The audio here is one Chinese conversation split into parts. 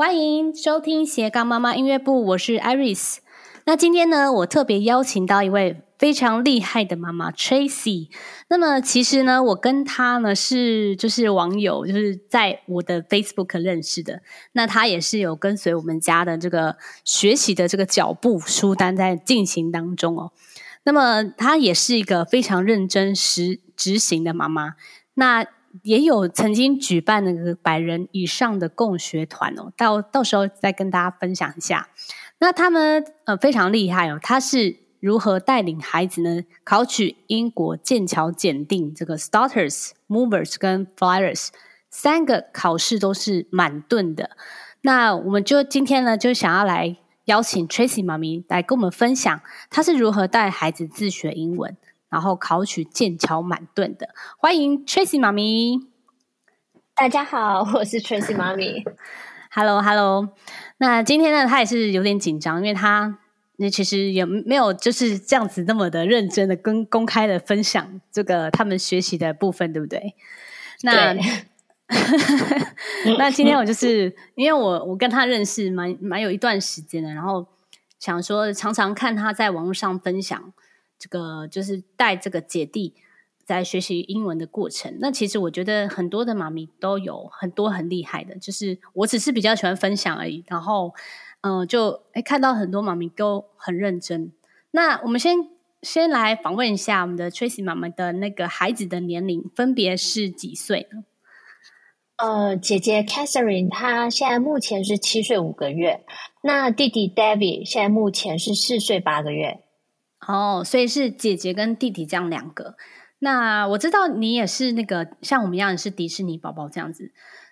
欢迎收听斜杠妈妈音乐部，我是 Iris。那今天呢，我特别邀请到一位非常厉害的妈妈 Tracy。那么其实呢，我跟她呢是就是网友，就是在我的 Facebook 认识的。那她也是有跟随我们家的这个学习的这个脚步书单在进行当中哦。那么她也是一个非常认真实执行的妈妈。那也有曾经举办那个百人以上的共学团哦，到到时候再跟大家分享一下。那他们呃非常厉害哦，他是如何带领孩子呢？考取英国剑桥检定这个 Starters、Movers 跟 Flyers 三个考试都是满盾的。那我们就今天呢就想要来邀请 Tracy 妈咪来跟我们分享，她是如何带孩子自学英文。然后考取剑桥满盾的，欢迎 Tracy 妈咪。大家好，我是 Tracy 妈咪。Hello，Hello。那今天呢，她也是有点紧张，因为她那其实也没有就是这样子那么的认真的跟公开的分享这个他们学习的部分，对不对？那对 那今天我就是因为我我跟她认识蛮蛮有一段时间的，然后想说常常看她在网络上分享。这个就是带这个姐弟在学习英文的过程。那其实我觉得很多的妈咪都有很多很厉害的，就是我只是比较喜欢分享而已。然后，嗯、就诶看到很多妈咪都很认真。那我们先先来访问一下我们的 Tracy 妈妈的那个孩子的年龄分别是几岁呢？呃，姐姐 Catherine 她现在目前是七岁五个月，那弟弟 David 现在目前是四岁八个月。哦，所以是姐姐跟弟弟这样两个。那我知道你也是那个像我们一样是迪士尼宝宝这样子。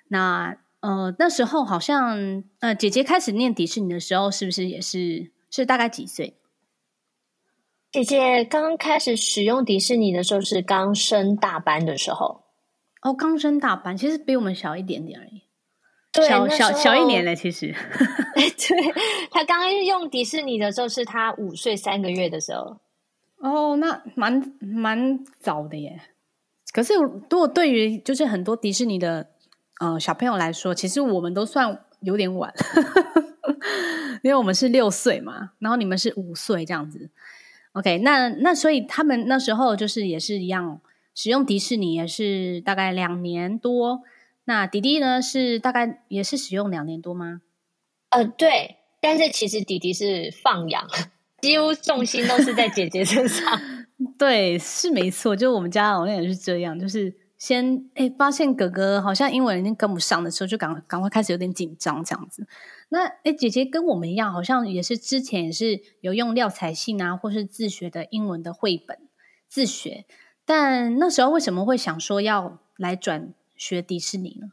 那呃那时候好像呃姐姐开始念迪士尼的时候，是不是也是是大概几岁？姐姐刚开始使用迪士尼的时候是刚升大班的时候。哦，刚升大班，其实比我们小一点点而已。对小小小一年了，其实。对，他刚刚用迪士尼的时候，是他五岁三个月的时候。哦，那蛮蛮早的耶。可是，如果对于就是很多迪士尼的呃小朋友来说，其实我们都算有点晚，因为我们是六岁嘛，然后你们是五岁这样子。OK，那那所以他们那时候就是也是一样，使用迪士尼也是大概两年多。那弟弟呢？是大概也是使用两年多吗？呃，对，但是其实弟弟是放养，几乎重心都是在姐姐身上。对，是没错，就我们家好像也是这样，就是先哎发现哥哥好像英文已经跟不上的时候，就赶赶快开始有点紧张这样子。那哎，姐姐跟我们一样，好像也是之前也是有用廖彩信啊，或是自学的英文的绘本自学，但那时候为什么会想说要来转？学迪士尼呢？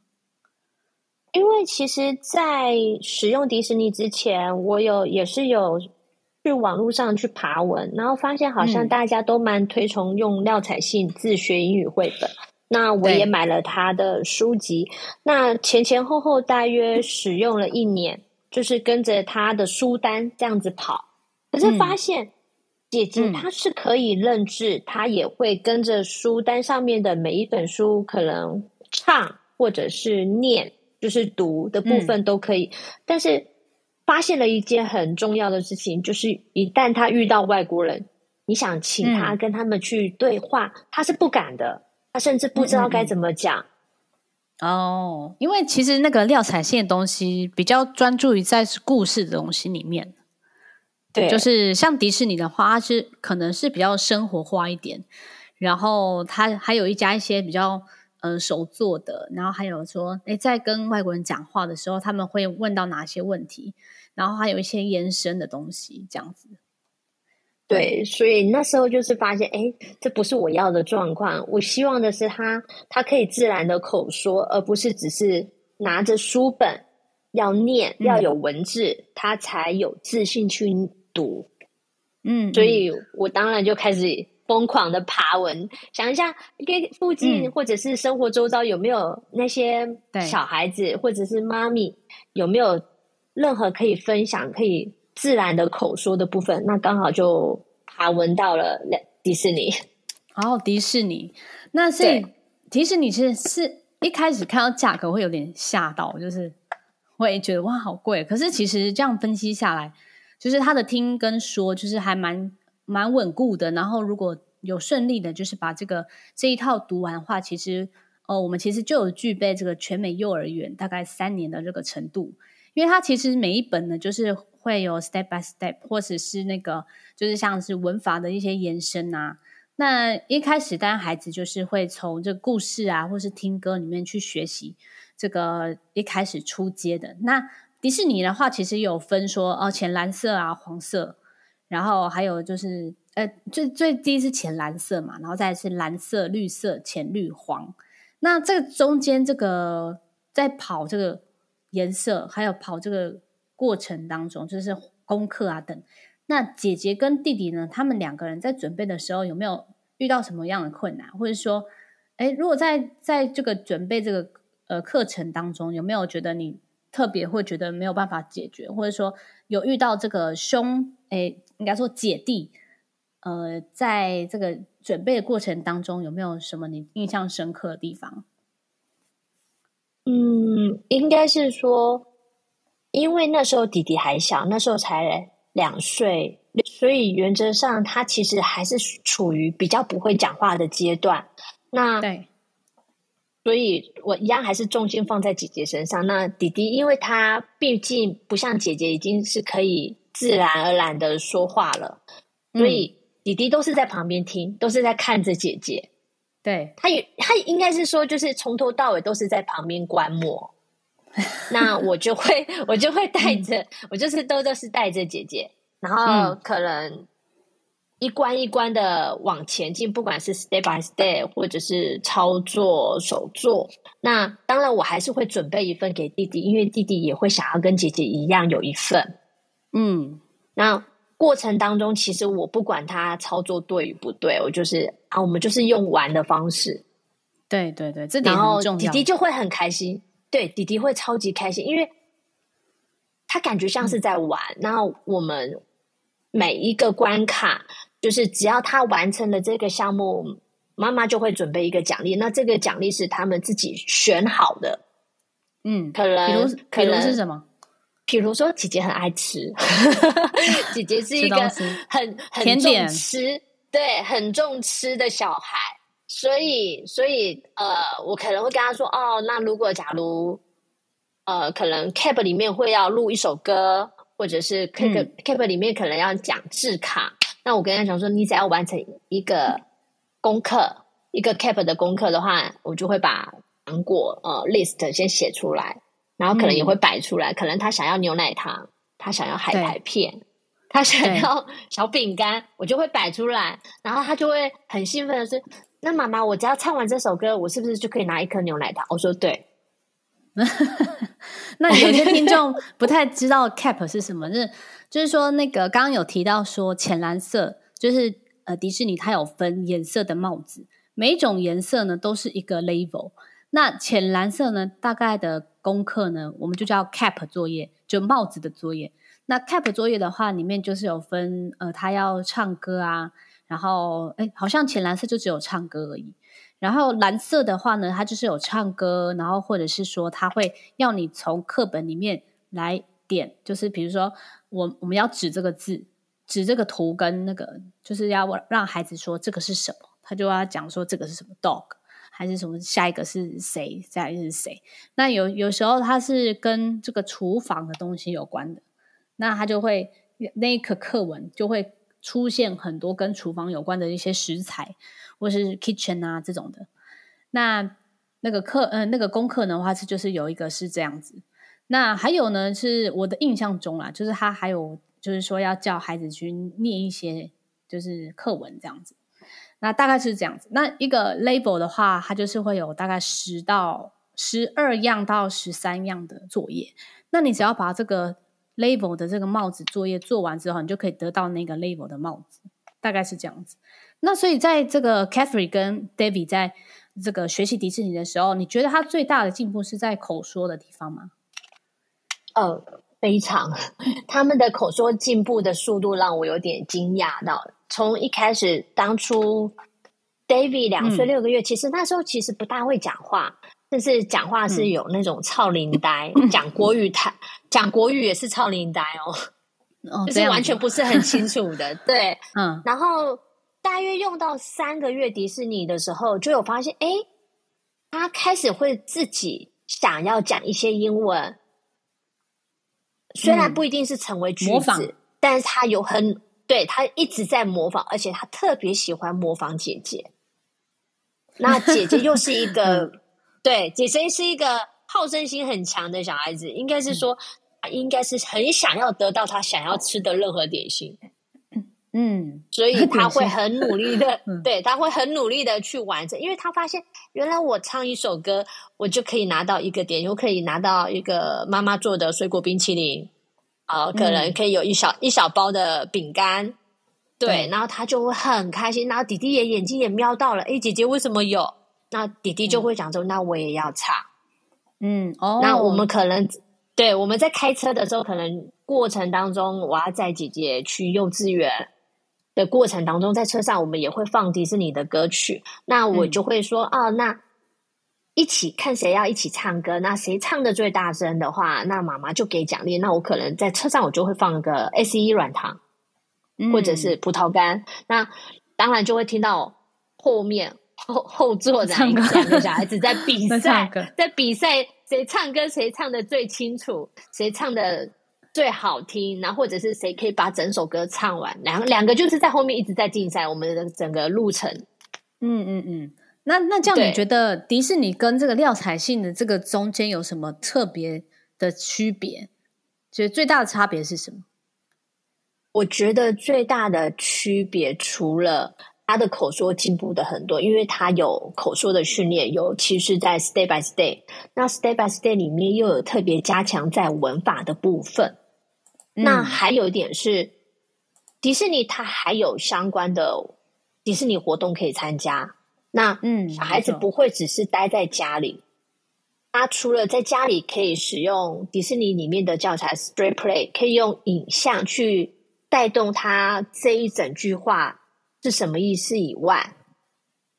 因为其实，在使用迪士尼之前，我有也是有去网络上去爬文，然后发现好像大家都蛮推崇用廖彩信自学英语绘本。嗯、那我也买了他的书籍，那前前后后大约使用了一年，就是跟着他的书单这样子跑。可是发现姐姐她是可以认字，她、嗯、也会跟着书单上面的每一本书可能。唱或者是念，就是读的部分都可以。嗯、但是发现了一件很重要的事情，就是一旦他遇到外国人，你想请他跟他们去对话，嗯、他是不敢的，他甚至不知道该怎么讲。哦，因为其实那个廖彩线的东西比较专注于在故事的东西里面，对，就是像迪士尼的话，它是可能是比较生活化一点，然后它还有一家一些比较。嗯，手做的，然后还有说，诶，在跟外国人讲话的时候，他们会问到哪些问题，然后还有一些延伸的东西，这样子。对，所以那时候就是发现，哎，这不是我要的状况。我希望的是他，他可以自然的口说，而不是只是拿着书本要念，要有文字，嗯、他才有自信去读。嗯，所以我当然就开始。疯狂的爬文，想一下，跟附近或者是生活周遭有没有那些小孩子，嗯、或者是妈咪有没有任何可以分享、可以自然的口说的部分？那刚好就爬文到了迪士尼。哦，迪士尼，那是迪士尼其实是一开始看到价格会有点吓到，就是会觉得哇好贵。可是其实这样分析下来，就是他的听跟说就是还蛮蛮稳固的。然后如果有顺利的，就是把这个这一套读完的话，其实哦我们其实就有具备这个全美幼儿园大概三年的这个程度。因为它其实每一本呢，就是会有 step by step，或者是那个就是像是文法的一些延伸啊。那一开始，当然孩子就是会从这个故事啊，或是听歌里面去学习这个一开始初阶的。那迪士尼的话，其实有分说哦，浅蓝色啊，黄色，然后还有就是呃，最最低是浅蓝色嘛，然后再是蓝色、绿色、浅绿、黄。那这个中间这个在跑这个。颜色还有跑这个过程当中，就是功课啊等。那姐姐跟弟弟呢？他们两个人在准备的时候有没有遇到什么样的困难？或者说，哎，如果在在这个准备这个呃课程当中，有没有觉得你特别会觉得没有办法解决？或者说有遇到这个兄，哎，应该说姐弟，呃，在这个准备的过程当中，有没有什么你印象深刻的地方？嗯，应该是说，因为那时候弟弟还小，那时候才两岁，所以原则上他其实还是处于比较不会讲话的阶段。那对，所以我一样还是重心放在姐姐身上。那弟弟，因为他毕竟不像姐姐，已经是可以自然而然的说话了，所以弟弟都是在旁边听，都是在看着姐姐。对，他也，他应该是说，就是从头到尾都是在旁边观摩。那我就会，我就会带着，嗯、我就是都都是带着姐姐，然后可能一关一关的往前进，不管是 step by step 或者是操作手作。那当然，我还是会准备一份给弟弟，因为弟弟也会想要跟姐姐一样有一份。嗯，那。过程当中，其实我不管他操作对与不对，我就是啊，我们就是用玩的方式。对对对，这点很重要。弟弟就会很开心，对，弟弟会超级开心，因为他感觉像是在玩。嗯、然后我们每一个关卡，就是只要他完成了这个项目，妈妈就会准备一个奖励。那这个奖励是他们自己选好的。嗯，可能，比如，可能是什么？比如说，姐姐很爱吃，姐姐是一个很很重吃，对，很重吃的小孩，所以，所以，呃，我可能会跟他说，哦，那如果假如，呃，可能 cap 里面会要录一首歌，或者是 cap、嗯、cap 里面可能要讲字卡，那我跟他讲说，你只要完成一个功课，一个 cap 的功课的话，我就会把糖果呃 list 先写出来。然后可能也会摆出来，嗯、可能他想要牛奶糖，他想要海苔片，他想要小饼干，我就会摆出来。然后他就会很兴奋的说：“那妈妈，我只要唱完这首歌，我是不是就可以拿一颗牛奶糖？”我说：“对。”那有些听众不太知道 cap 是什么，就是就是说那个刚刚有提到说浅蓝色，就是呃迪士尼它有分颜色的帽子，每一种颜色呢都是一个 level。那浅蓝色呢，大概的功课呢，我们就叫 cap 作业，就帽子的作业。那 cap 作业的话，里面就是有分，呃，他要唱歌啊，然后，哎，好像浅蓝色就只有唱歌而已。然后蓝色的话呢，它就是有唱歌，然后或者是说，他会要你从课本里面来点，就是比如说，我我们要指这个字，指这个图跟那个，就是要让孩子说这个是什么，他就要讲说这个是什么 dog。还是什么？下一个是谁？下一个是谁？那有有时候它是跟这个厨房的东西有关的，那它就会那一课课文就会出现很多跟厨房有关的一些食材，或是 kitchen 啊这种的。那那个课，呃，那个功课的话是就是有一个是这样子。那还有呢，是我的印象中啦，就是他还有就是说要叫孩子去念一些就是课文这样子。那大概是这样子。那一个 label 的话，它就是会有大概十到十二样到十三样的作业。那你只要把这个 label 的这个帽子作业做完之后，你就可以得到那个 label 的帽子。大概是这样子。那所以在这个 Catherine 跟 David 在这个学习迪士尼的时候，你觉得他最大的进步是在口说的地方吗？呃，非常。他们的口说进步的速度让我有点惊讶到。从一开始，当初 David 两岁六个月，嗯，其实那时候其实不大会讲话。但是讲话是有那种超龄呆，讲、嗯、国语他讲国语也是超龄呆哦，哦，就是完全不是很清楚的。对，嗯，然后大约用到三个月迪士尼的时候，就有发现，哎，他开始会自己想要讲一些英文，虽然不一定是成为句子，但是他有很对他一直在模仿，而且他特别喜欢模仿姐姐。那姐姐又是一个。嗯对，姐姐是一个好胜心很强的小孩子，应该是说，嗯、应该是很想要得到他想要吃的任何点心。嗯，所以他会很努力的，嗯、对，他会很努力的去完成，因为他发现原来我唱一首歌，我就可以拿到一个点，我可以拿到一个妈妈做的水果冰淇淋，啊、呃，可能可以有一小、嗯、一小包的饼干，对，对，然后他就会很开心，然后弟弟也眼睛也瞄到了，诶，姐姐为什么有？那弟弟就会讲说：“嗯、那我也要唱。”嗯，哦，那我们可能对我们在开车的时候，可能过程当中，我要载姐姐去幼稚园的过程当中，在车上我们也会放迪士尼的歌曲。那我就会说：“嗯、哦，那一起看谁要一起唱歌，那谁唱的最大声的话，那妈妈就给奖励。那我可能在车上，我就会放个 S E 软糖，嗯、或者是葡萄干。那当然就会听到后面。”后后座的两个小孩子在 比赛，在比赛谁唱歌谁唱的最清楚，谁唱的最好听，然后或者是谁可以把整首歌唱完，两两个就是在后面一直在竞赛我们的整个路程。嗯嗯嗯，那那这样你觉得迪士尼跟这个廖彩杏的这个中间有什么特别的区别？觉得最大的差别是什么？我觉得最大的区别除了。他的口说进步的很多，因为他有口说的训练，尤其是在 Stay by Stay。那 Stay by Stay 里面又有特别加强在文法的部分。嗯、那还有一点是，迪士尼它还有相关的迪士尼活动可以参加。那嗯，小孩子不会只是待在家里。他除了在家里可以使用迪士尼里面的教材 Straight Play，可以用影像去带动他这一整句话。是什么意思以外，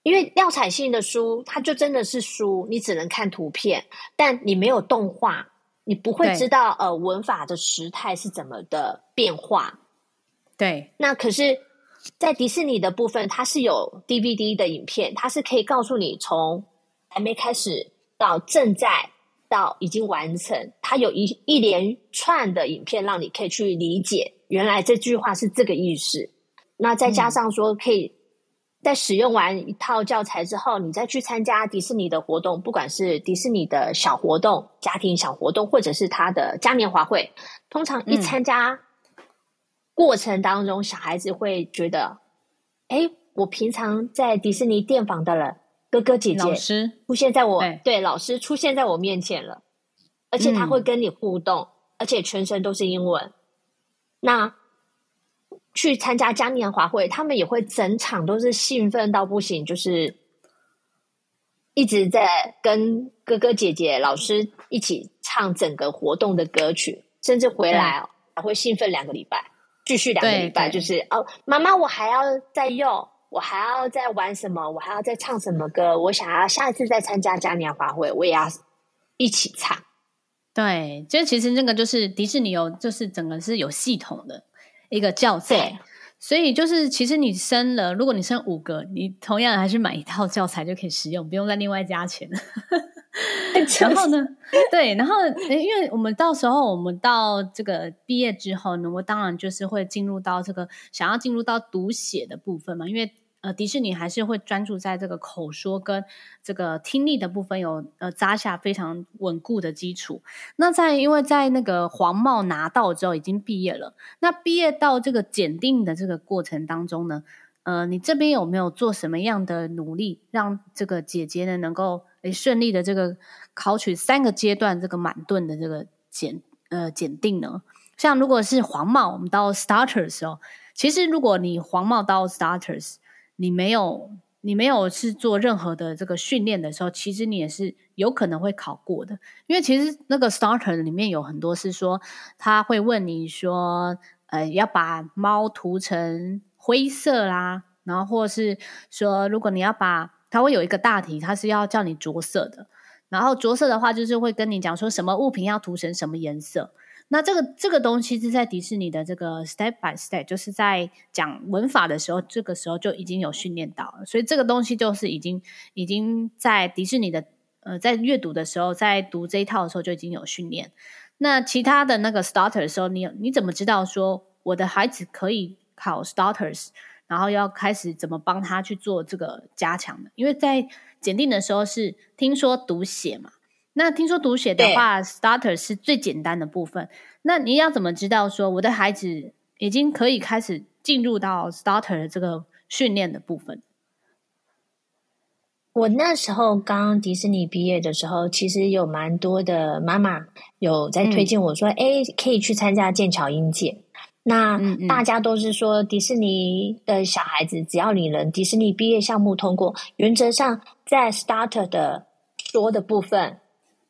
因为廖彩杏的书，它就真的是书，你只能看图片，但你没有动画，你不会知道呃文法的时态是怎么的变化。对，那可是，在迪士尼的部分，它是有 DVD 的影片，它是可以告诉你从还没开始到正在到已经完成，它有一一连串的影片，让你可以去理解原来这句话是这个意思。那再加上说，可以在使用完一套教材之后，你再去参加迪士尼的活动，不管是迪士尼的小活动、家庭小活动，或者是他的嘉年华会，通常一参加过程当中，小孩子会觉得，哎，我平常在迪士尼电访的了哥哥姐姐老师出现在我对，对老师出现在我面前了，而且他会跟你互动，而且全程都是英文。那去参加嘉年华会，他们也会整场都是兴奋到不行，就是一直在跟哥哥姐姐、老师一起唱整个活动的歌曲，甚至回来还会兴奋两个礼拜，继续两个礼拜，就是哦，妈妈，我还要再用，我还要再玩什么，我还要再唱什么歌，我想要下一次再参加嘉年华会，我也要一起唱。对，就其实那个就是迪士尼有，就是整个是有系统的。一个教材，所以就是其实你生了，如果你生五个，你同样还是买一套教材就可以使用，不用再另外加钱。然后呢，对，然后因为我们到时候我们到这个毕业之后呢，我当然就是会进入到这个想要进入到读写的部分嘛，因为。呃，迪士尼还是会专注在这个口说跟这个听力的部分有呃扎下非常稳固的基础。那在因为在那个黄帽拿到之后已经毕业了，那毕业到这个检定的这个过程当中呢，呃，你这边有没有做什么样的努力，让这个姐姐呢能够诶顺利的这个考取三个阶段这个满盾的这个检呃检定呢？像如果是黄帽，我们到 Starter 的时候，其实如果你黄帽到 Starters。你没有，你没有是做任何的这个训练的时候，其实你也是有可能会考过的。因为其实那个 starter 里面有很多是说，他会问你说，呃，要把猫涂成灰色啦，然后或是说，如果你要把，他会有一个大题，他是要叫你着色的。然后着色的话，就是会跟你讲说什么物品要涂成什么颜色。那这个这个东西是在迪士尼的这个 step by step，就是在讲文法的时候，这个时候就已经有训练到了。所以这个东西就是已经已经在迪士尼的呃，在阅读的时候，在读这一套的时候就已经有训练。那其他的那个 starter 的时候，你你怎么知道说我的孩子可以考 starters，然后要开始怎么帮他去做这个加强的？因为在检定的时候是听说读写嘛。那听说读写的话，starter 是最简单的部分。那你要怎么知道说我的孩子已经可以开始进入到 starter 的这个训练的部分？我那时候刚迪士尼毕业的时候，其实有蛮多的妈妈有在推荐我说：“哎、嗯，可以去参加剑桥英检。”那大家都是说，迪士尼的小孩子只要你能迪士尼毕业项目通过，原则上在 starter 的说的部分。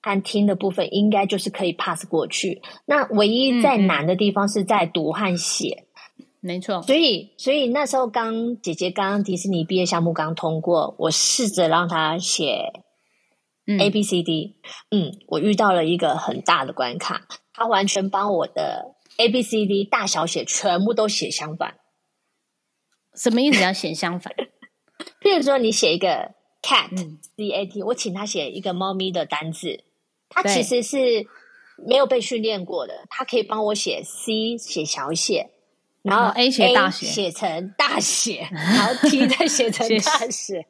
和听的部分应该就是可以 pass 过去，那唯一在难的地方是在读和写，没错。所以，所以那时候刚姐姐刚迪士尼毕业项目刚通过，我试着让她写 A B C D，嗯，嗯，我遇到了一个很大的关卡，她完全帮我的 A B C D 大小写全部都写相反。什么意思？要写相反？譬如说，你写一个 cat、嗯、C A T，我请他写一个猫咪的单字。他其实是没有被训练过的，他可以帮我写 C 写小写，然后 A 写大写，写成大写，然后 T 再写成大写。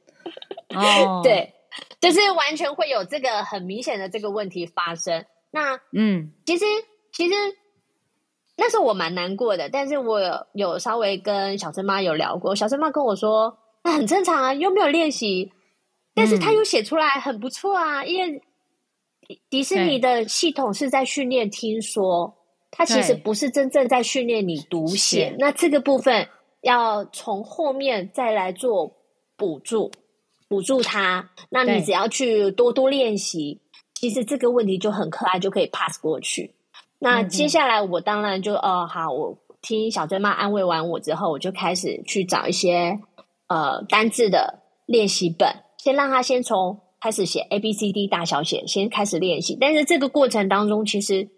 哦，对，就是完全会有这个很明显的这个问题发生。那嗯，其实其实那时候我蛮难过的，但是我有有稍微跟小珍妈有聊过，小珍妈跟我说，那很正常啊，又没有练习，但是他又写出来很不错啊，嗯、因为。迪士尼的系统是在训练听说，它其实不是真正在训练你读写。那这个部分要从后面再来做补助，补助它。那你只要去多多练习，其实这个问题就很可爱，就可以 pass 过去。那接下来我当然就哦好，我听小珍妈安慰完我之后，我就开始去找一些呃单字的练习本，先让他先从。开始写 A B C D 大小写，先开始练习。但是这个过程当中，其实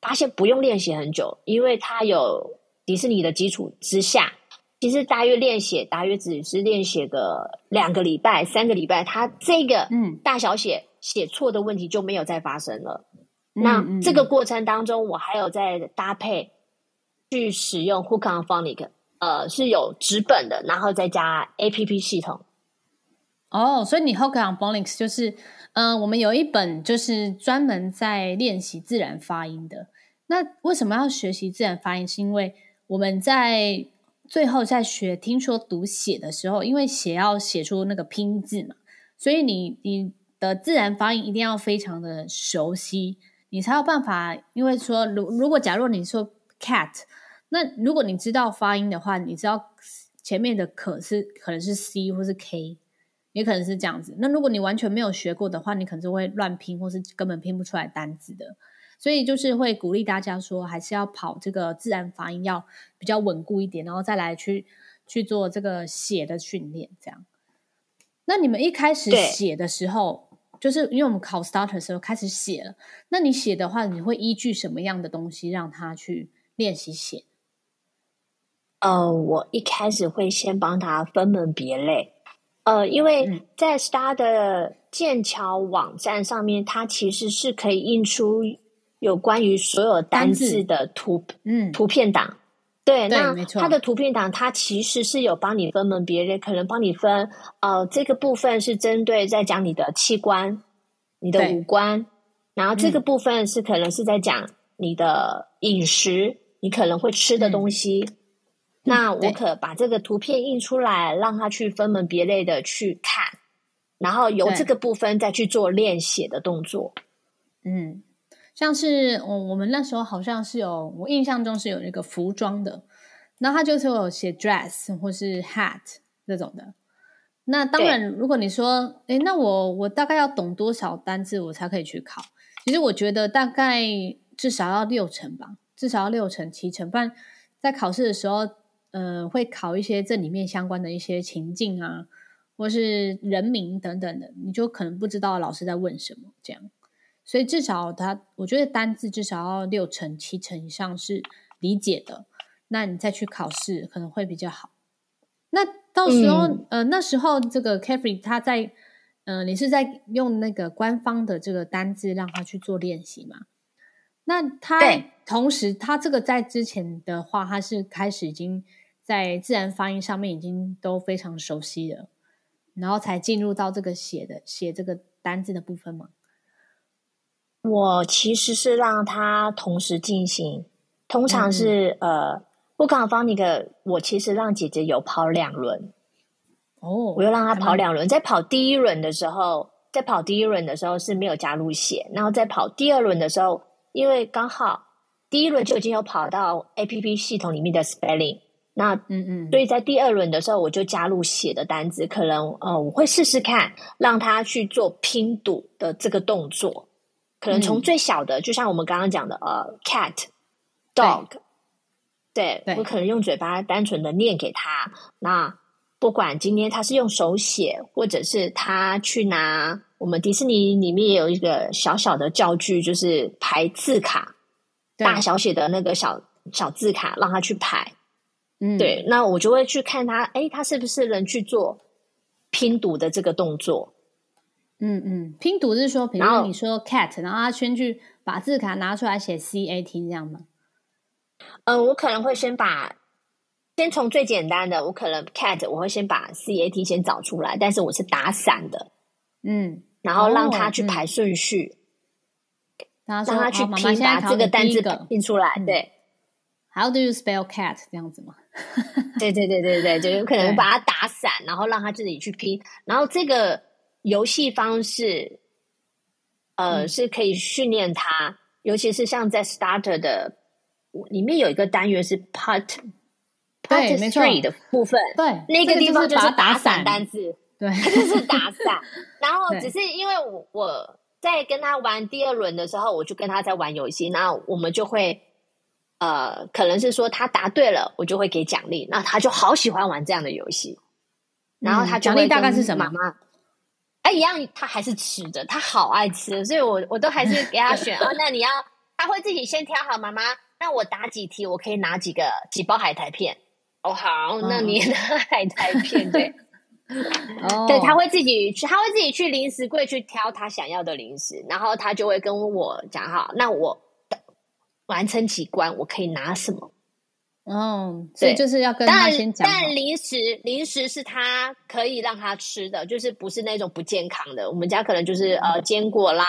发现不用练习很久，因为它有迪士尼的基础之下，其实大约练写大约只是练写个两个礼拜、三个礼拜，它这个嗯大小写写错的问题就没有再发生了。嗯、那这个过程当中，我还有在搭配去使用 Hook on Phonics，呃，是有纸本的，然后再加 A P P 系统。哦，所以你 Hook on Phonics 就是，嗯、我们有一本就是专门在练习自然发音的。那为什么要学习自然发音？是因为我们在最后在学听说读写的时候，因为写要写出那个拼字嘛，所以你你的自然发音一定要非常的熟悉，你才有办法。因为说，如如果假如你说 cat，那如果你知道发音的话，你知道前面的可是可能是 c 或是 k。也可能是这样子。那如果你完全没有学过的话，你可能就会乱拼，或是根本拼不出来单字的。所以就是会鼓励大家说，还是要跑这个自然发音，要比较稳固一点，然后再来去去做这个写的训练。这样。那你们一开始写的时候，就是因为我们考 starter 的时候开始写了。那你写的话，你会依据什么样的东西让他去练习写？呃，我一开始会先帮他分门别类。呃，因为在 Star 的剑桥网站上面，它其实是可以印出有关于所有单字。的图，嗯，图片档。对，对，那它的图片档，它其实是有帮你分门别类，可能帮你分，呃，这个部分是针对在讲你的器官、你的五官，然后这个部分是可能是在讲你的饮食，嗯、你可能会吃的东西。嗯那我可把这个图片印出来，让他去分门别类的去看，然后由这个部分再去做练写的动作。嗯，像是我我们那时候好像是有，我印象中是有那个服装的，那他就是有写 dress 或是 hat 这种的。那当然，如果你说，诶，那我我大概要懂多少单字我才可以去考？其实我觉得大概至少要六成吧，至少要六成七成，不然在考试的时候。呃，会考一些这里面相关的一些情境啊，或是人名等等的，你就可能不知道老师在问什么这样。所以至少他，我觉得单字至少要六成、七成以上是理解的，那你再去考试可能会比较好。那到时候，嗯、呃，那时候这个 Kefri 他在，呃，你是在用那个官方的这个单字让他去做练习吗？那他同时，他这个在之前的话，他是开始已经在自然发音上面已经都非常熟悉了，然后才进入到这个写的写这个单字的部分吗？我其实是让他同时进行，通常是、嗯、呃，不刚方那个，我其实让姐姐有跑两轮，哦，我又让她跑两轮，在跑第一轮的时候，在跑第一轮的时候是没有加入写，然后在跑第二轮的时候，因为刚好第一轮就已经有跑到 APP 系统里面的 spelling，那嗯嗯，所以在第二轮的时候我就加入写的单子，可能呃我会试试看让他去做拼读的这个动作。可能从最小的，嗯、就像我们刚刚讲的，呃，cat、dog，对，对，我可能用嘴巴单纯的念给他。那不管今天他是用手写，或者是他去拿我们迪士尼里面也有一个小小的教具，就是排字卡，大小写的那个小小字卡，让他去排。嗯，对，那我就会去看他，哎，他是不是能去做拼读的这个动作。嗯嗯，拼读是说，比如说你说 cat，然后，他先去把字卡拿出来写 c a t 这样吗？嗯、呃，我可能会先把先从最简单的，我可能 cat，我会先把 c a t 先找出来，但是我是打散的，嗯，然后让他去排顺序，然、哦、后、嗯、让他去拼把这个单字拼出来，对。How do you spell cat？这样子吗？对对对对对，就有可能把它打散，然后让他自己去拼，然后这个。游戏方式，呃，嗯、是可以训练他，尤其是像在 Starter 的里面有一个单元是 Part Part Three 的部分，对，那个地方就是打散单字，对，就是打 散。然后只是因为我我在跟他玩第二轮的时候，我就跟他在玩游戏，那我们就会呃，可能是说他答对了，我就会给奖励，那他就好喜欢玩这样的游戏，然后他奖励大概是什么？妈妈。他一样，他还是吃的，他好爱吃，所以我我都还是给他选啊、哦。那你要，他会自己先挑好，妈妈，那我答几题，我可以拿几个几包海苔片。哦，好，那你拿海苔片，对，哦，对，他会自己去，他会自己去零食柜去挑他想要的零食，然后他就会跟我讲好，那我完成几关，我可以拿什么。哦，所以就是要跟他先讲。但零食零食是他可以让他吃的，就是不是那种不健康的。我们家可能就是呃坚果啦、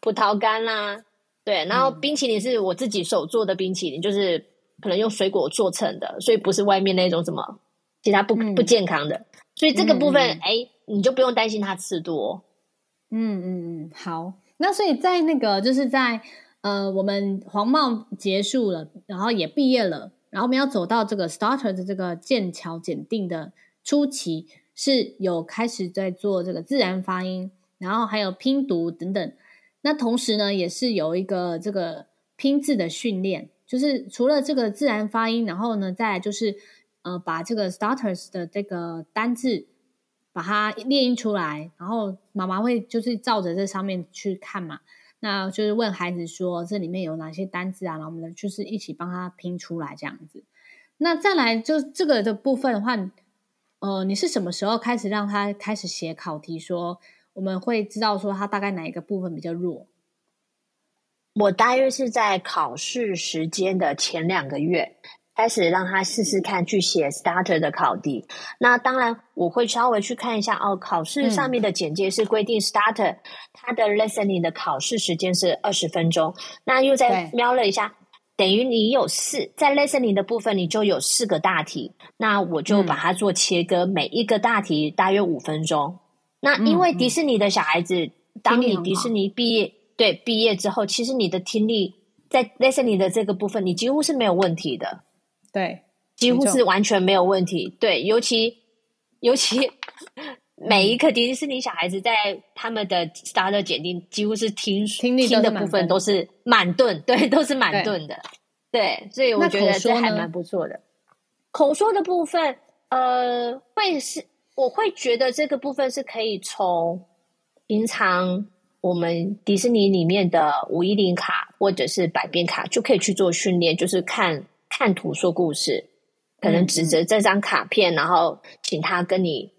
葡萄干啦，对。然后冰淇淋是我自己手做的冰淇淋，就是可能用水果做成的，所以不是外面那种什么其他不不健康的。所以这个部分，哎，你就不用担心他吃多。嗯嗯嗯，好。那所以在那个就是在呃我们黄帽结束了，然后也毕业了。然后我们要走到这个 starter 的这个剑桥检定的初期，是有开始在做这个自然发音，然后还有拼读等等。那同时呢，也是有一个这个拼字的训练，就是除了这个自然发音，然后呢，再就是呃，把这个 starters 的这个单字把它列印出来，然后妈妈会就是照着这上面去看嘛。那就是问孩子说，这里面有哪些单字啊？然后我们就是一起帮他拼出来这样子。那再来就这个的部分的话，呃，你是什么时候开始让他开始写考题？说我们会知道说他大概哪一个部分比较弱？我大约是在考试时间的前两个月。开始让他试试看去写 starter 的考题，那当然我会稍微去看一下哦。考试上面的简介是规定 starter，它的 listening 的考试时间是二十分钟。那又再瞄了一下，等于你有四在 listening 的部分，你就有四个大题。那我就把它做切割，每一个大题大约五分钟。那因为迪士尼的小孩子，当你迪士尼毕业，对，毕业之后，其实你的听力在 listening 的这个部分，你几乎是没有问题的。对，几乎是完全没有问题。对，尤其尤其 每一个迪士尼小孩子在他们的 starter 检定，几乎是听听力听的部分都是满顿，对，都是满顿的。对，所以我觉得这还蛮不错的。口说的部分，呃，会是我会觉得这个部分是可以从平常我们迪士尼里面的五一零卡或者是百变卡就可以去做训练，就是看看图说故事，可能指着这张卡片，嗯、然后请他跟你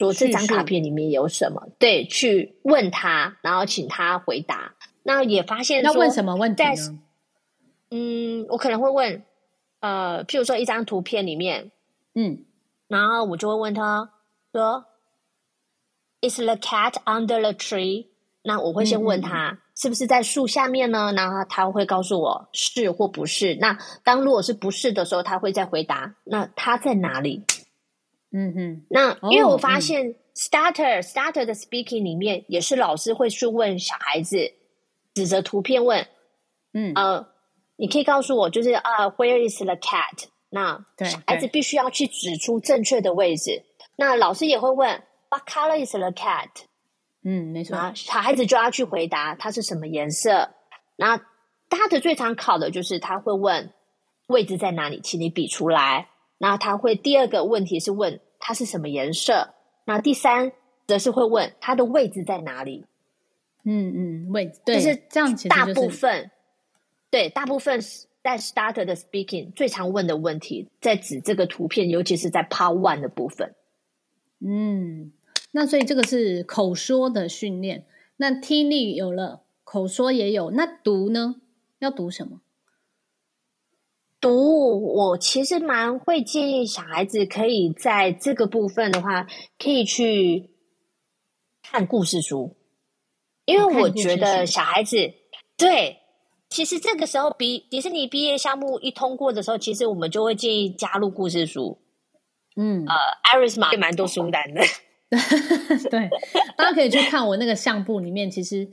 说这张卡片里面有什么，对，去问他，然后请他回答。那也发现说，要问什么问题呢？嗯，我可能会问，呃，譬如说一张图片里面，嗯。然后我就会问他说：“Is the cat under the tree？” 那我会先问他、嗯、是不是在树下面呢？然后他会告诉我是或不是。那当如果是不是的时候，他会再回答：“那他在哪里？”嗯哼。那因为我发现 starter、嗯、starter 的 speaking 里面也是老师会去问小孩子，指着图片问：“嗯呃，你可以告诉我，就是啊、uh,，Where is the cat？” 那小孩子必须要去指出正确的位置。那老师也会问：“What color is the cat？” 嗯，没错。小孩子就要去回答它是什么颜色。那他的最常考的就是他会问位置在哪里，请你比出来。然后他会第二个问题是问它是什么颜色。那第三则是会问它的位置在哪里。嗯嗯，位置对，就是这样。大部分对大部分是。在 starter 的 speaking 最常问的问题，在指这个图片，尤其是在 part one 的部分。嗯，那所以这个是口说的训练。那听力有了，口说也有，那读呢？要读什么？读，我其实蛮会建议小孩子可以在这个部分的话，可以去看故事书，因为我觉得小孩子对。其实这个时候，比迪士尼毕业项目一通过的时候，其实我们就会建议加入故事书。嗯，呃，Iris 嘛也蛮多书单的。对，大家可以去看我那个相簿里面，其实，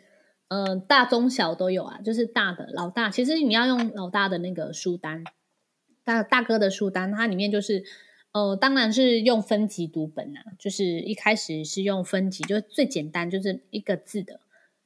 呃，大中小都有啊。就是大的老大，其实你要用老大的那个书单，大大哥的书单，它里面就是，呃，当然是用分级读本啊。就是一开始是用分级，就最简单，就是一个字的，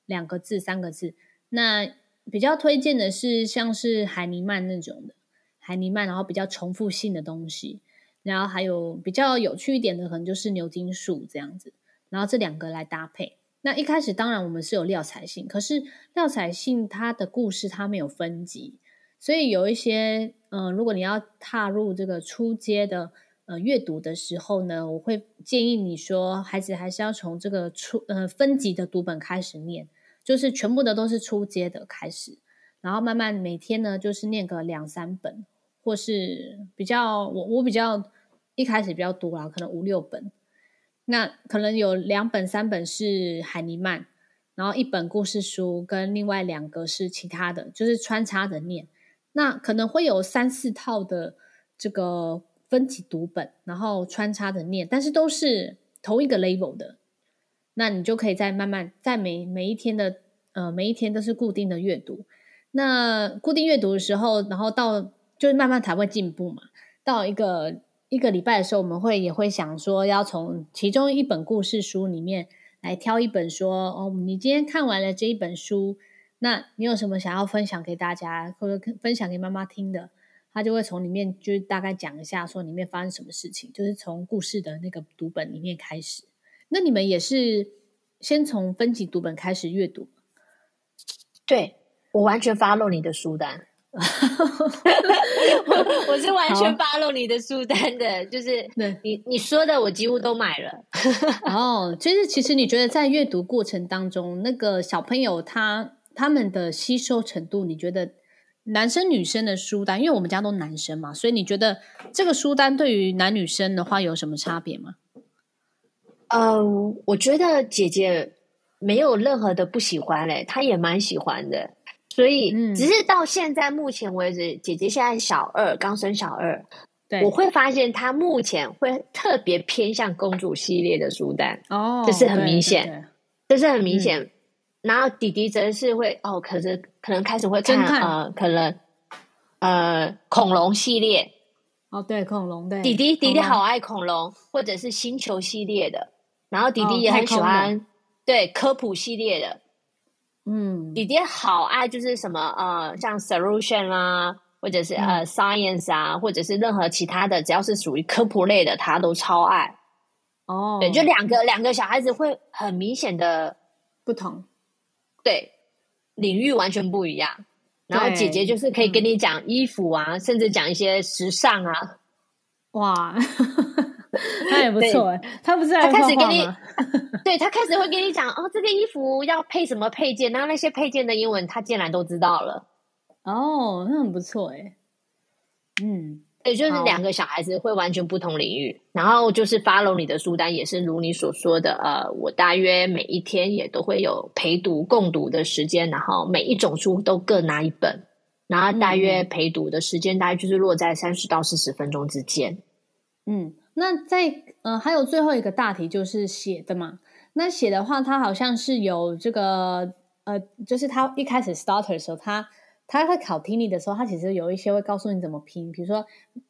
两个字、三个字，那。比较推荐的是像是海尼曼那种的海尼曼，然后比较重复性的东西，然后还有比较有趣一点的，可能就是牛津树这样子，然后这两个来搭配。那一开始当然我们是有廖彩信，可是廖彩信它的故事它没有分级，所以有一些嗯、如果你要踏入这个初阶的呃阅读的时候呢，我会建议你说，孩子还是要从这个初呃分级的读本开始念。就是全部的都是初阶的开始，然后慢慢每天呢，就是念个两三本，或是比较我我比较一开始比较多啦，可能五六本，那可能有两本三本是海尼曼，然后一本故事书跟另外两个是其他的，就是穿插着念，那可能会有三四套的这个分级读本，然后穿插着念，但是都是同一个 level 的。那你就可以再慢慢在每每一天的呃每一天都是固定的阅读。那固定阅读的时候，然后到就是慢慢才会进步嘛。到一个一个礼拜的时候，我们会也会想说，要从其中一本故事书里面来挑一本说，哦，你今天看完了这一本书，那你有什么想要分享给大家，或者分享给妈妈听的？他就会从里面就是大概讲一下，说里面发生什么事情，就是从故事的那个读本里面开始。那你们也是先从分级读本开始阅读？对，我完全 follow 你的书单，我是完全 follow 你的书单的，就是你你说的我几乎都买了。哦，就是其实你觉得在阅读过程当中，那个小朋友他他们的吸收程度，你觉得男生女生的书单？因为我们家都男生嘛，所以你觉得这个书单对于男女生的话有什么差别吗？呃，我觉得姐姐没有任何的不喜欢嘞，她也蛮喜欢的，所以只是到现在目前为止，嗯、姐姐现在小二，刚生小二，对，我会发现她目前会特别偏向公主系列的书单哦，这是很明显，这是很明显。嗯、然后弟弟则是会哦，可是可能开始会看，看呃，可能呃恐龙系列哦，对，恐龙对，弟弟弟弟好爱恐龙，或者是星球系列的。然后弟弟也很喜欢，哦、对科普系列的，嗯，姐姐好爱就是什么呃，像 solution 啊，或者是、嗯、呃 science 啊，或者是任何其他的，只要是属于科普类的，他都超爱。哦，对，就两个两个小孩子会很明显的不同，对，领域完全不一样。然后姐姐就是可以跟你讲衣服啊，嗯、甚至讲一些时尚啊。哇，那也不错哎。他不是还他开始给你，对他开始会跟你讲哦，这个衣服要配什么配件，然后那些配件的英文他竟然都知道了。哦，那很不错哎。嗯。对，就是两个小孩子会完全不同领域，然后就是 follow 你的书单，也是如你所说的，呃，我大约每一天也都会有陪读共读的时间，然后每一种书都各拿一本，然后大约陪读的时间大概就是落在三十到四十分钟之间。嗯，那在呃还有最后一个大题就是写的嘛，那写的话，它好像是有这个呃，就是他一开始 starter 的时候，他。他在考听力的时候，他其实有一些会告诉你怎么拼，比如说，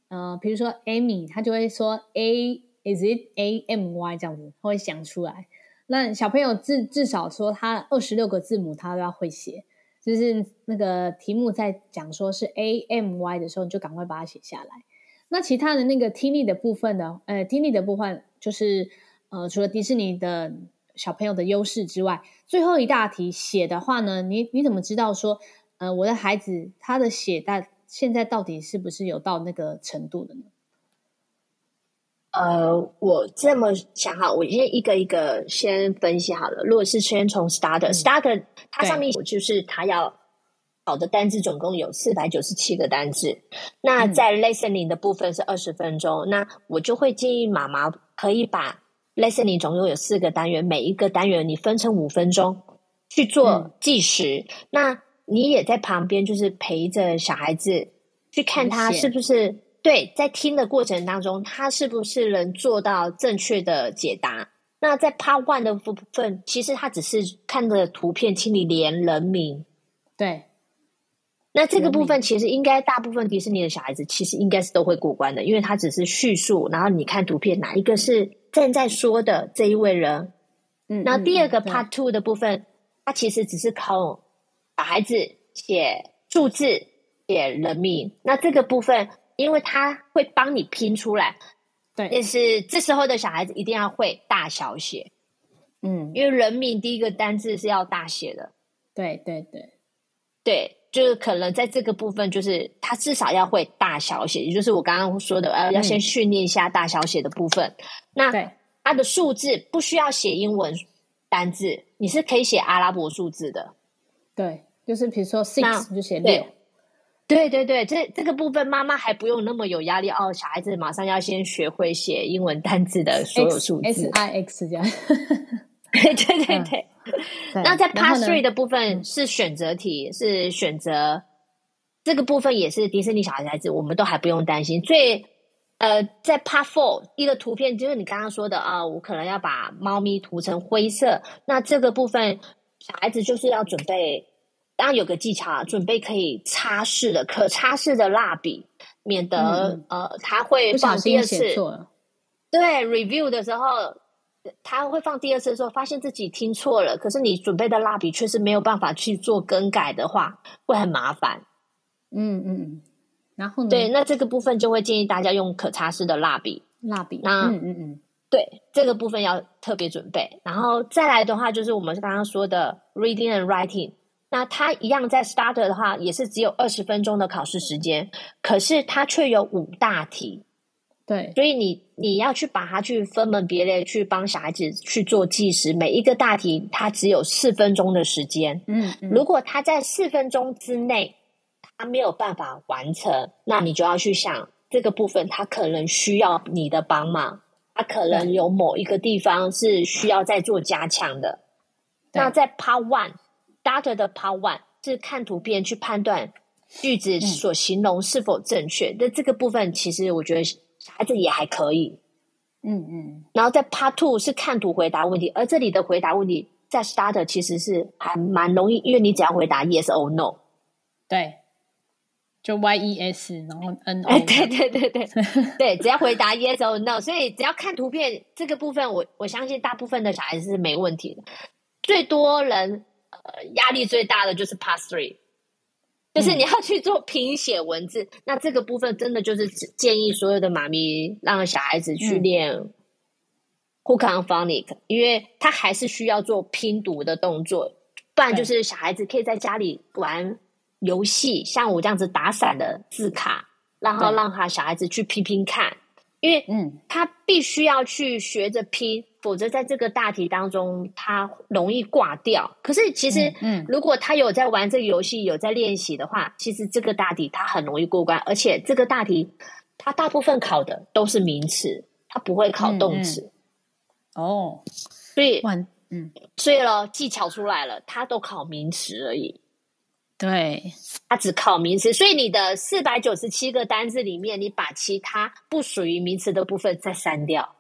呃，比如说 Amy，他就会说 A is it A M Y 这样子，他会想出来。那小朋友至至少说他二十六个字母他都要会写，就是那个题目在讲说是 A M Y 的时候，你就赶快把它写下来。那其他的那个听力的部分呢？呃，听力的部分就是呃，除了迪士尼的小朋友的优势之外，最后一大题写的话呢，你你怎么知道说？呃，我的孩子他的写大现在到底是不是有到那个程度的呢？呃，我这么想哈，我先一个一个先分析好了。如果是先从 starter，starter、嗯、它上面就是它要考的单字总共有四百九十七个单字。那在 listening 的部分是二十分钟，嗯、那我就会建议妈妈可以把 listening 总共有四个单元，每一个单元你分成五分钟去做计时。嗯、那你也在旁边，就是陪着小孩子去看他是不是对，在听的过程当中，他是不是能做到正确的解答？那在 Part One 的部分，其实他只是看着图片，请你连人名。对，那这个部分其实应该大部分迪士尼的小孩子其实应该是都会过关的，因为他只是叙述，然后你看图片哪一个是正在说的这一位人。嗯，那第二个 Part Two 的部分，他其实只是靠。小孩子写数字、写人名，那这个部分，因为他会帮你拼出来，对，但是这时候的小孩子一定要会大小写，嗯，因为人名第一个单字是要大写的，对对对。对，就是可能在这个部分，就是他至少要会大小写，也就是我刚刚说的，呃，要先训练一下大小写的部分。嗯、那对他的数字不需要写英文单字，你是可以写阿拉伯数字的。对，就是比如说 six 就写六，对对对，这这个部分妈妈还不用那么有压力哦。小孩子马上要先学会写英文单字的所有数字 S, S I X 这样，对对对对。那在 Part Three 的部分是选择题，是选择这个部分也是迪士尼小孩子，我们都还不用担心。最呃，在 Part Four 一个图片就是你刚刚说的啊，我可能要把猫咪涂成灰色，那这个部分。小孩子就是要准备，当然有个技巧，准备可以擦拭的、可擦拭的蜡笔，免得、嗯、呃他会放第二次。对，review 的时候他会放第二次的时候，发现自己听错了，可是你准备的蜡笔却是没有办法去做更改的话，会很麻烦。嗯嗯，然后呢？对，那这个部分就会建议大家用可擦拭的蜡笔。蜡笔，那嗯嗯嗯。对，这个部分要特别准备，然后再来的话就是我们刚刚说的 reading and writing。那它一样在 starter 的话，也是只有二十分钟的考试时间，可是它却有五大题。对，所以你你要去把它去分门别类，去帮小孩子去做计时。每一个大题它只有四分钟的时间。嗯，嗯，如果他在四分钟之内他没有办法完成，那你就要去想这个部分，他可能需要你的帮忙。他可能有某一个地方是需要再做加强的。那在 Part One Starter 的 Part One 是看图片去判断句子所形容是否正确。那、嗯、这个部分其实我觉得小孩子也还可以。嗯嗯。然后在 Part Two 是看图回答问题，而这里的回答问题在 Starter 其实是还蛮容易，因为你只要回答 Yes or No。对。就 Y E S，然后 N O，哎，对对对对 对，只要回答 Yes or No，所以只要看图片这个部分，我我相信大部分的小孩子是没问题的。最多人呃压力最大的就是 Part Three，就是你要去做拼写文字，嗯、那这个部分真的就是建议所有的妈咪让小孩子去练 phonics，因为他还是需要做拼读的动作，不然就是小孩子可以在家里玩游戏，像我这样子打散的字卡，然后让他小孩子去拼拼看，因为嗯，他必须要去学着拼，否则在这个大题当中他容易挂掉。可是其实，嗯，如果他有在玩这个游戏，有在练习的话，其实这个大题他很容易过关，而且这个大题他大部分考的都是名词，他不会考动词。嗯嗯哦，所以，嗯，所以咯，技巧出来了，他都考名词而已。对，他只考名词，所以你的四百九十七个单字里面，你把其他不属于名词的部分再删掉。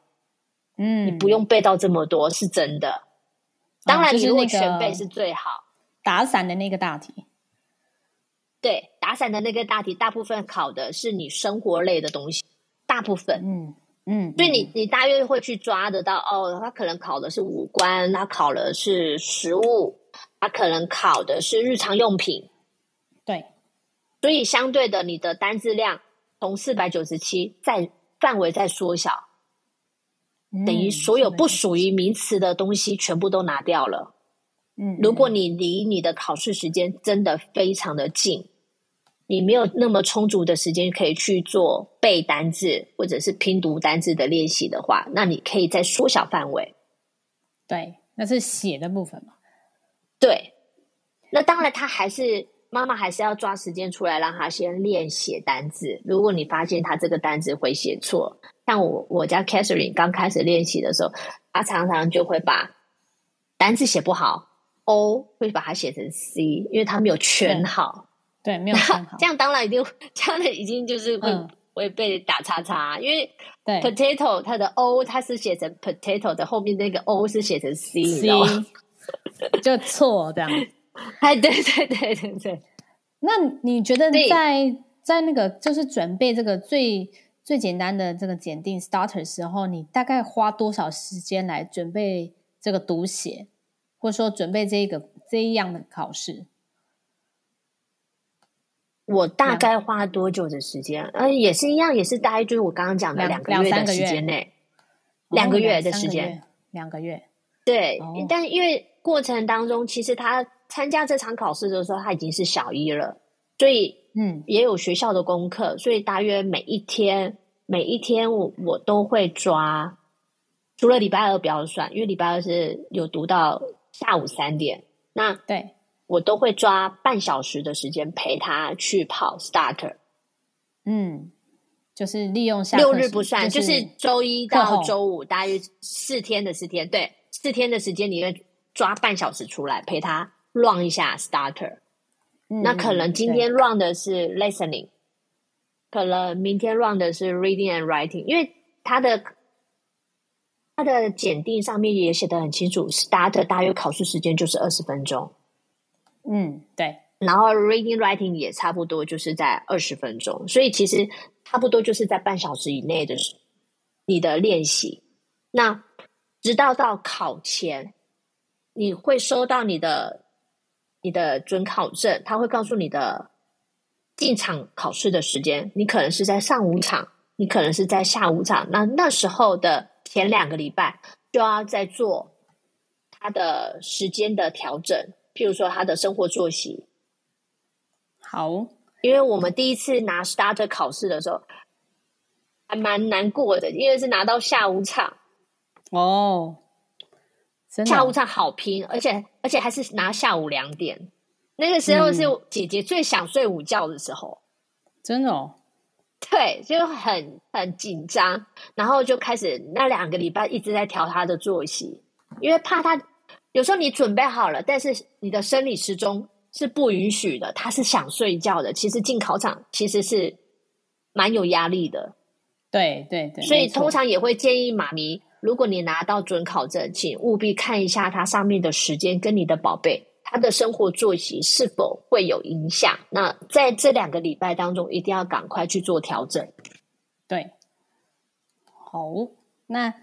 嗯，你不用背到这么多，是真的。当然，你如果全背是最好。打散的那个大题，对，打散的那个大题，大部分考的是你生活类的东西，大部分，嗯。嗯，所以你你大约会去抓得到哦，他可能考的是五官，他考的是食物，他可能考的是日常用品，对，所以相对的，你的单字量从四百九十七再范围再缩小，嗯，等于所有不属于名词的东西全部都拿掉了。嗯，如果你离你的考试时间真的非常的近。你没有那么充足的时间可以去做背单字或者是拼读单字的练习的话，那你可以再缩小范围。对，那是写的部分嘛？对，那当然，他还是妈妈还是要抓时间出来让他先练写单字。如果你发现他这个单字会写错，像我我家 Catherine 刚开始练习的时候，他常常就会把单字写不好，O 会把它写成 C，因为他没有圈好。对，没有圈好。这样当然一定，这样的已经就是会、嗯、会被打叉叉，因为 potato 它的 o 它是写成 potato 的后面那个 o 是写成 c，, c 就错这样。哎，对对对对对。那你觉得在在那个就是准备这个最最简单的这个检定 starter 时候，你大概花多少时间来准备这个读写，或者说准备这个这一样的考试？我大概花多久的时间？呃，也是一样，也是大概就是我刚刚讲的两个月的时间内，两个月的时间，两个月。对，哦、但因为过程当中，其实他参加这场考试的时候，他已经是小一了，所以嗯，也有学校的功课，所以大约每一天，每一天我我都会抓，除了礼拜二不要算，因为礼拜二是有读到下午三点，那对。我都会抓半小时的时间陪他去跑 starter，嗯，就是利用下六日不算，就是、就是周一到周五大约四天的四天，对，四天的时间里面抓半小时出来陪他 run 一下 starter。嗯、那可能今天 run 的是 listening，可能明天 run 的是 reading and writing，因为他的他的检定上面也写的很清楚，starter 大约考试时间就是二十分钟。嗯，对。然后 reading writing 也差不多，就是在二十分钟，所以其实差不多就是在半小时以内的你的练习。那直到到考前，你会收到你的你的准考证，他会告诉你的进场考试的时间。你可能是在上午场，你可能是在下午场。那那时候的前两个礼拜就要在做他的时间的调整。譬如说他的生活作息，好，因为我们第一次拿 starter 考试的时候，还蛮难过的，因为是拿到下午场哦，下午场好拼，而且而且还是拿下午两点，那个时候是姐姐最想睡午觉的时候，真的哦，对，就很很紧张，然后就开始那两个礼拜一直在调她的作息，因为怕她。有时候你准备好了，但是你的生理时钟是不允许的，她是想睡觉的。其实进考场其实是蛮有压力的，对对对。所以通常也会建议妈咪，如果你拿到准考证，请务必看一下它上面的时间跟你的宝贝他的生活作息是否会有影响。那在这两个礼拜当中，一定要赶快去做调整。对，好，那。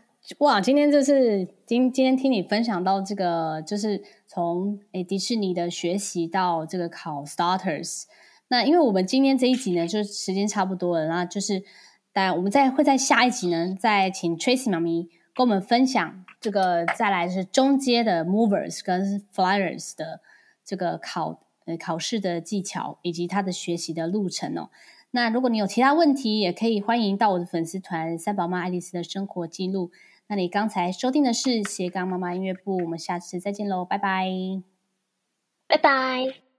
哇，今天就是今今天听你分享到这个，就是从诶迪士尼的学习到这个考 starters。那因为我们今天这一集呢，就时间差不多了，那就是，但我们在会在下一集呢，再请 Tracy 妈咪跟我们分享这个，再来是中阶的 Movers 跟 Flyers 的这个考呃考试的技巧以及他的学习的路程哦。那如果你有其他问题，也可以欢迎到我的粉丝团三宝妈爱丽丝的生活记录。那你刚才收听的是斜杠妈妈音乐部，我们下次再见喽，拜拜，拜拜。